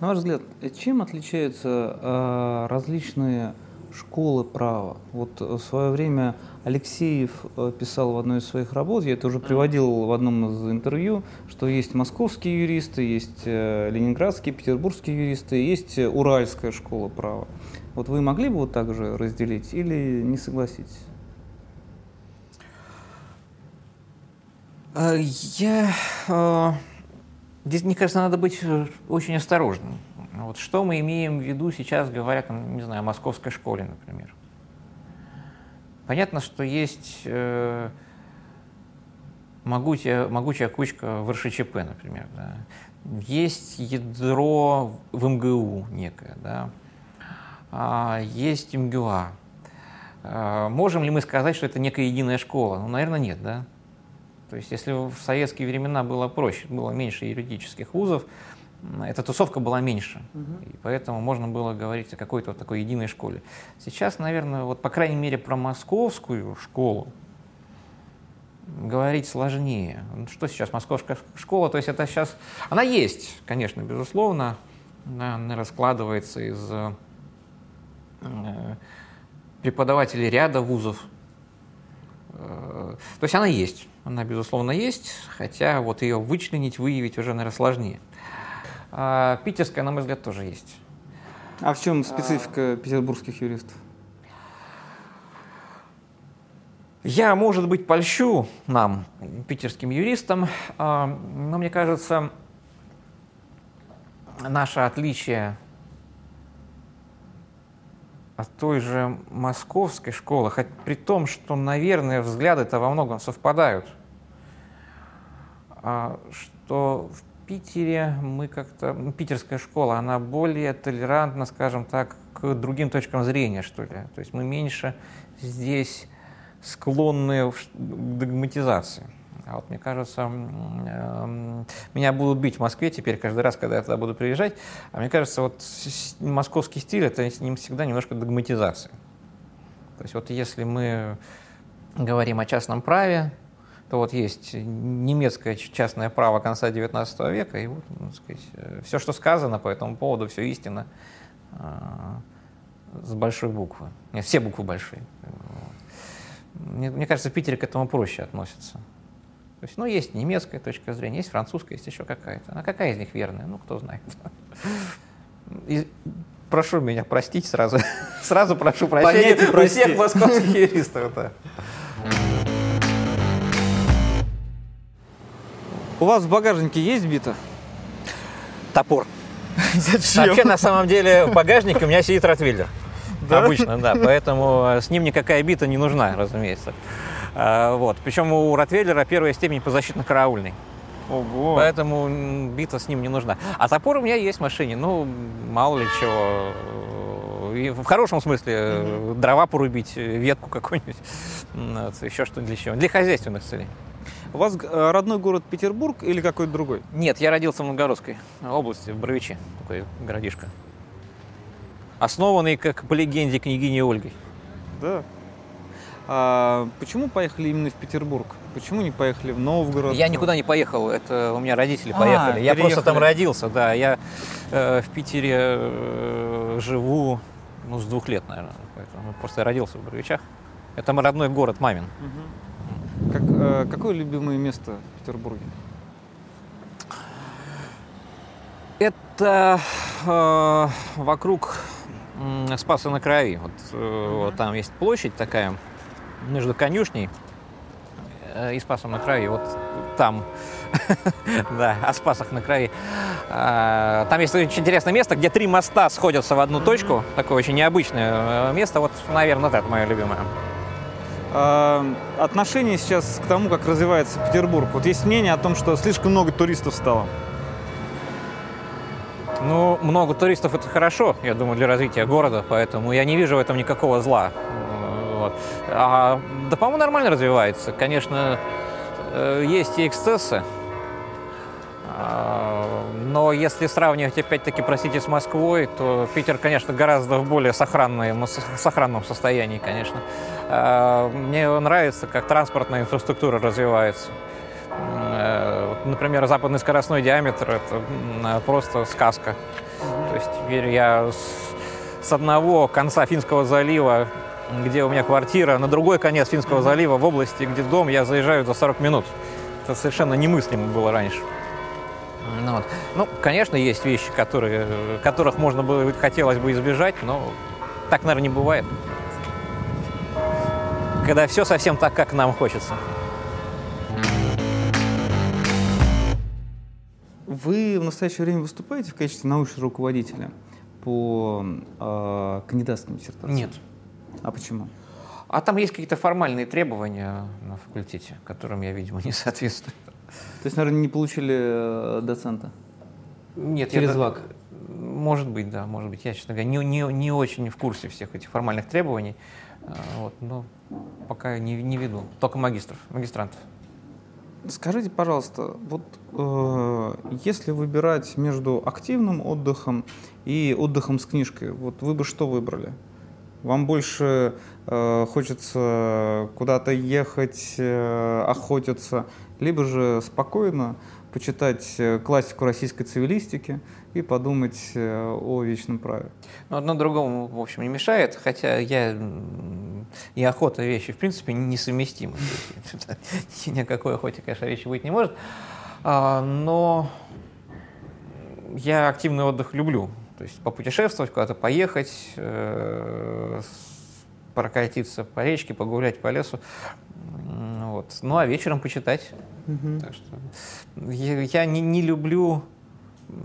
[SPEAKER 1] На ваш взгляд, чем отличаются э, различные школы права? Вот в свое время Алексеев э, писал в одной из своих работ, я это уже приводил в одном из интервью, что есть московские юристы, есть э, ленинградские, петербургские юристы, есть уральская школа права. Вот вы могли бы вот так же разделить или не согласитесь?
[SPEAKER 2] Э, я Здесь, мне кажется, надо быть э, очень осторожным. Вот что мы имеем в виду сейчас, говоря, там, не знаю, о московской школе, например. Понятно, что есть э, могучая, могучая кучка в РШЧП, например. Да. Есть ядро в МГУ некое, да. а, есть МГУА. А, можем ли мы сказать, что это некая единая школа? Ну, наверное, нет, да. То есть если в советские времена было проще, было меньше юридических вузов, эта тусовка была меньше, угу. и поэтому можно было говорить о какой-то вот такой единой школе. Сейчас, наверное, вот по крайней мере про московскую школу говорить сложнее. Что сейчас московская школа? То есть это сейчас, она есть, конечно, безусловно, она раскладывается из э, преподавателей ряда вузов. Э, то есть она есть. Она, безусловно, есть, хотя вот ее вычленить, выявить уже, наверное, сложнее. А питерская, на мой взгляд, тоже есть.
[SPEAKER 1] А в чем специфика а... петербургских юристов?
[SPEAKER 2] Я, может быть, польщу нам, питерским юристам, а, но мне кажется, наше отличие от той же московской школы, хоть при том, что, наверное, взгляды-то во многом совпадают – а, что в Питере мы как-то, ну, питерская школа, она более толерантна, скажем так, к другим точкам зрения, что ли. То есть мы меньше здесь склонны к догматизации. А вот мне кажется, эм, меня будут бить в Москве теперь каждый раз, когда я туда буду приезжать. А мне кажется, вот московский стиль это с всегда немножко догматизация. То есть вот если мы говорим о частном праве, то вот есть немецкое частное право конца XIX века, и вот, ну, сказать, э, все, что сказано по этому поводу, все истинно а, с большой буквы. Нет, все буквы большие. Мне, мне кажется, в Питере к этому проще относятся. То есть, ну, есть немецкая точка зрения, есть французская, есть еще какая-то. А какая из них верная? Ну, кто знает. И прошу меня простить сразу. сразу прошу прощения у всех московских юристов. Да.
[SPEAKER 1] У вас в багажнике есть бита?
[SPEAKER 2] Топор. Зачем? Вообще, на самом деле, в багажнике у меня сидит ротвейлер. Да? Обычно, да. Поэтому э, с ним никакая бита не нужна, разумеется. А, вот. Причем у ротвейлера первая степень по защитно-караульной. Ого. Поэтому бита с ним не нужна. А топор у меня есть в машине. Ну, мало ли чего. и в хорошем смысле mm-hmm. дрова порубить, ветку какую-нибудь, еще что-нибудь для чего. Для хозяйственных целей.
[SPEAKER 1] У вас родной город Петербург или какой-то другой?
[SPEAKER 2] Нет, я родился в Новгородской области, в Боровичи, такой городишко. Основанный, как по легенде, княгиней Ольгой.
[SPEAKER 1] Да. А почему поехали именно в Петербург? Почему не поехали в Новгород?
[SPEAKER 2] Я никуда не поехал, это у меня родители а, поехали. Я просто там родился, да. Я э, в Питере э, живу ну, с двух лет, наверное. Поэтому просто я родился в Боровичах. Это мой родной город, мамин.
[SPEAKER 1] Угу. Как, э, какое любимое место в Петербурге?
[SPEAKER 2] Это э, вокруг э, Спаса на Крови. Вот, э, вот там есть площадь такая между конюшней э, и Спасом на Крови. Вот там, да, о Спасах на Крови. А, там есть очень интересное место, где три моста сходятся в одну точку. Такое очень необычное э, место. Вот, наверное, это мое любимое.
[SPEAKER 1] А, отношение сейчас к тому, как развивается Петербург. Вот есть мнение о том, что слишком много туристов стало.
[SPEAKER 2] Ну, много туристов это хорошо, я думаю, для развития города, поэтому я не вижу в этом никакого зла. Вот. А, да, по-моему, нормально развивается. Конечно, э, есть и эксцессы, но если сравнивать, опять-таки, простите, с Москвой, то Питер, конечно, гораздо в более сохранном состоянии, конечно. А, мне нравится, как транспортная инфраструктура развивается. Э, например, западный скоростной диаметр – это просто сказка. То есть теперь я с одного конца Финского залива где у меня квартира, на другой конец Финского залива, в области, где дом, я заезжаю за 40 минут. Это совершенно немыслимо было раньше. Ну, вот. ну, конечно, есть вещи, которые, которых можно было, хотелось бы избежать, но так, наверное, не бывает. Когда все совсем так, как нам хочется.
[SPEAKER 1] Вы в настоящее время выступаете в качестве научного руководителя по э, кандидатским диссертациям?
[SPEAKER 2] Нет.
[SPEAKER 1] А почему?
[SPEAKER 2] А там есть какие-то формальные требования на факультете, которым я, видимо, не соответствую.
[SPEAKER 1] То есть, наверное, не получили э, доцента?
[SPEAKER 2] Нет.
[SPEAKER 1] Через я, ВАК?
[SPEAKER 2] Может быть, да, может быть. Я, честно говоря, не, не, не очень в курсе всех этих формальных требований. Э, вот, но пока не, не веду. Только магистров, магистрантов.
[SPEAKER 1] Скажите, пожалуйста, вот э, если выбирать между активным отдыхом и отдыхом с книжкой, вот вы бы что выбрали? Вам больше э, хочется куда-то ехать, э, охотиться, либо же спокойно почитать э, классику российской цивилистики и подумать э, о вечном праве.
[SPEAKER 2] Ну, одно другому, в общем, не мешает, хотя я и охота вещи, в принципе, несовместимы. Ни о какой охоте, конечно, речи быть не может. А, но я активный отдых люблю. То есть попутешествовать, куда-то поехать, э, прокатиться по речке, погулять по лесу. Вот. Ну а вечером почитать. Угу. Так что я, я не, не люблю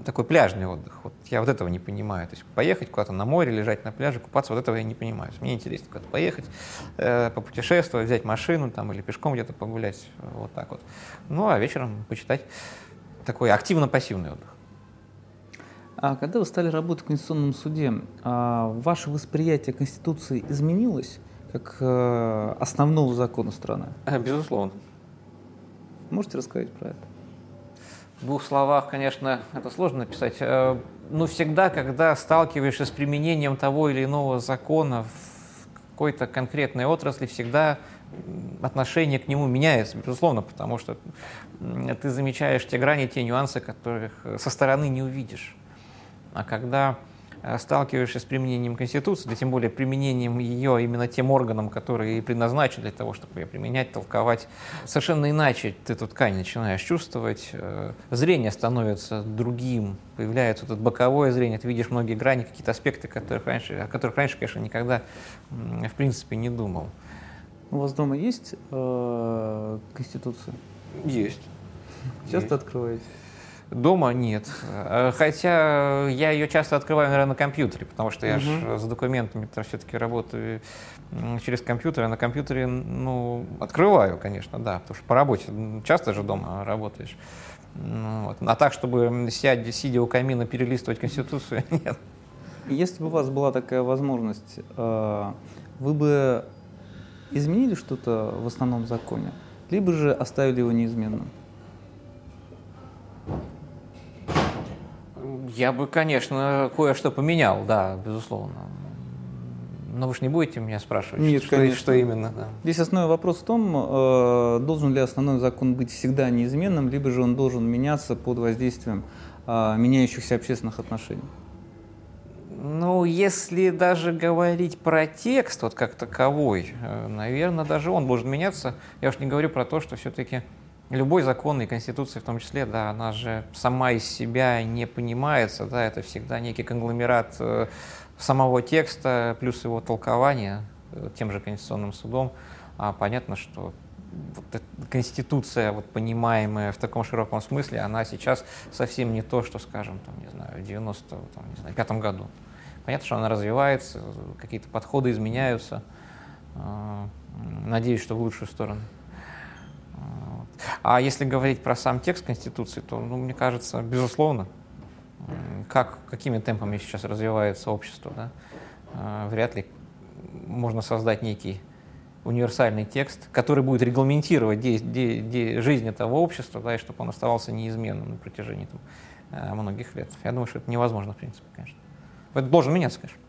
[SPEAKER 2] такой пляжный отдых. Вот я вот этого не понимаю. То есть поехать куда-то на море, лежать на пляже, купаться, вот этого я не понимаю. Мне интересно куда-то поехать, э, попутешествовать, взять машину там или пешком где-то погулять, вот так вот. Ну а вечером почитать. Такой активно-пассивный отдых.
[SPEAKER 1] А когда вы стали работать в Конституционном суде, а, ваше восприятие Конституции изменилось как э, основного закона страны?
[SPEAKER 2] Безусловно.
[SPEAKER 1] Можете рассказать про это?
[SPEAKER 2] В двух словах, конечно, это сложно написать. Э, но всегда, когда сталкиваешься с применением того или иного закона в какой-то конкретной отрасли, всегда отношение к нему меняется, безусловно, потому что ты замечаешь те грани, те нюансы, которых со стороны не увидишь. А когда э, сталкиваешься с применением Конституции, да тем более применением ее именно тем органам, которые предназначены для того, чтобы ее применять, толковать, совершенно иначе ты эту ткань начинаешь чувствовать, э, зрение становится другим, появляется тут боковое зрение, ты видишь многие грани, какие-то аспекты, которых раньше, о которых раньше, конечно, никогда в принципе не думал.
[SPEAKER 1] У вас дома есть э, Конституция?
[SPEAKER 2] Есть.
[SPEAKER 1] Часто есть. открываете?
[SPEAKER 2] Дома нет. Э, хотя я ее часто открываю, наверное, на компьютере, потому что я угу. же с документами все-таки работаю через компьютер, а на компьютере, ну, открываю, конечно, да, потому что по работе часто же дома работаешь. Ну, вот. А так, чтобы сядь, сидя у камина, перелистывать Конституцию, нет.
[SPEAKER 1] Если бы у вас была такая возможность, э, вы бы изменили что-то в основном законе, либо же оставили его неизменным?
[SPEAKER 2] Я бы, конечно, кое-что поменял, да, безусловно. Но вы же не будете меня спрашивать,
[SPEAKER 1] Нет,
[SPEAKER 2] что,
[SPEAKER 1] конечно.
[SPEAKER 2] что именно. Да.
[SPEAKER 1] Здесь основной вопрос в том, э, должен ли основной закон быть всегда неизменным, либо же он должен меняться под воздействием э, меняющихся общественных отношений.
[SPEAKER 2] Ну, если даже говорить про текст вот как таковой, э, наверное, даже он должен меняться. Я уж не говорю про то, что все-таки любой закон и конституция в том числе, да, она же сама из себя не понимается, да, это всегда некий конгломерат э, самого текста плюс его толкования э, тем же конституционным судом. А понятно, что вот конституция, вот понимаемая в таком широком смысле, она сейчас совсем не то, что, скажем, там, не знаю, в 90, там, не знаю, пятом году. Понятно, что она развивается, какие-то подходы изменяются. Э, Надеюсь, что в лучшую сторону. А если говорить про сам текст Конституции, то, ну, мне кажется, безусловно, как, какими темпами сейчас развивается общество, да, э, вряд ли можно создать некий универсальный текст, который будет регламентировать де- де- де- жизнь этого общества, да, и чтобы он оставался неизменным на протяжении там, э, многих лет. Я думаю, что это невозможно, в принципе, конечно. Это должен меняться, конечно.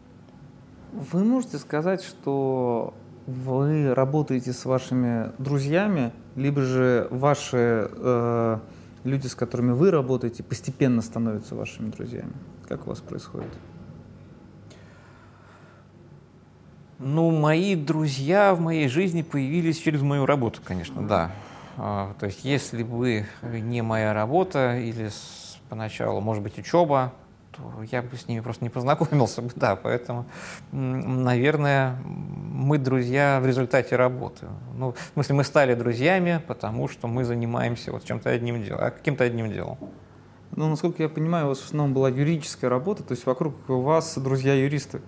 [SPEAKER 1] Вы можете сказать, что вы работаете с вашими друзьями, либо же ваши э, люди, с которыми вы работаете, постепенно становятся вашими друзьями? Как у вас происходит?
[SPEAKER 2] Ну, мои друзья в моей жизни появились через мою работу, конечно, да. А, То есть, если бы не моя работа или с- поначалу, может быть, учеба, то я бы с ними просто не познакомился бы, да. Поэтому, наверное, мы друзья в результате работы. Ну, в смысле, мы стали друзьями, потому что мы занимаемся вот чем-то одним делом, а каким-то одним делом.
[SPEAKER 1] Ну, насколько я понимаю, у вас в основном была юридическая работа, то есть вокруг вас друзья-юристы.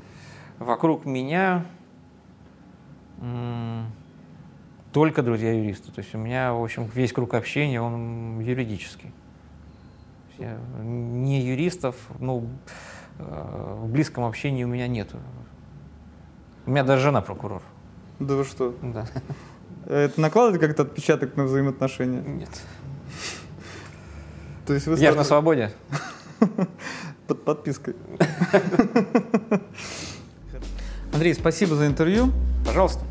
[SPEAKER 2] Вокруг меня только друзья-юристы. То есть у меня, в общем, весь круг общения, он юридический. Я- Не юристов, ну, э, в близком общении у меня нету. У меня даже жена прокурор.
[SPEAKER 1] Да вы что?
[SPEAKER 2] Да.
[SPEAKER 1] Это накладывает как-то отпечаток на взаимоотношения?
[SPEAKER 2] Нет.
[SPEAKER 1] То есть вы
[SPEAKER 2] Я же на свободе.
[SPEAKER 1] под подпиской. Андрей, спасибо за интервью.
[SPEAKER 2] Пожалуйста.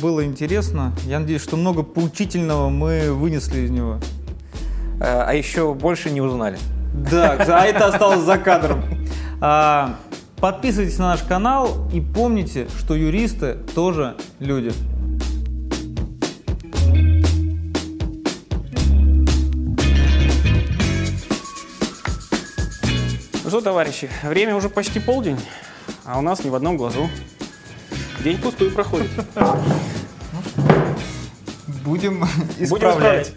[SPEAKER 1] Было интересно. Я надеюсь, что много поучительного мы вынесли из него.
[SPEAKER 2] Э, А еще больше не узнали.
[SPEAKER 1] Да, а это осталось за кадром. А, Подписывайтесь на наш канал и помните, что юристы тоже люди.
[SPEAKER 6] Ну что, товарищи, время уже почти полдень, а у нас ни в одном глазу. День пустую проходит.
[SPEAKER 1] Будем
[SPEAKER 6] Будем исправлять.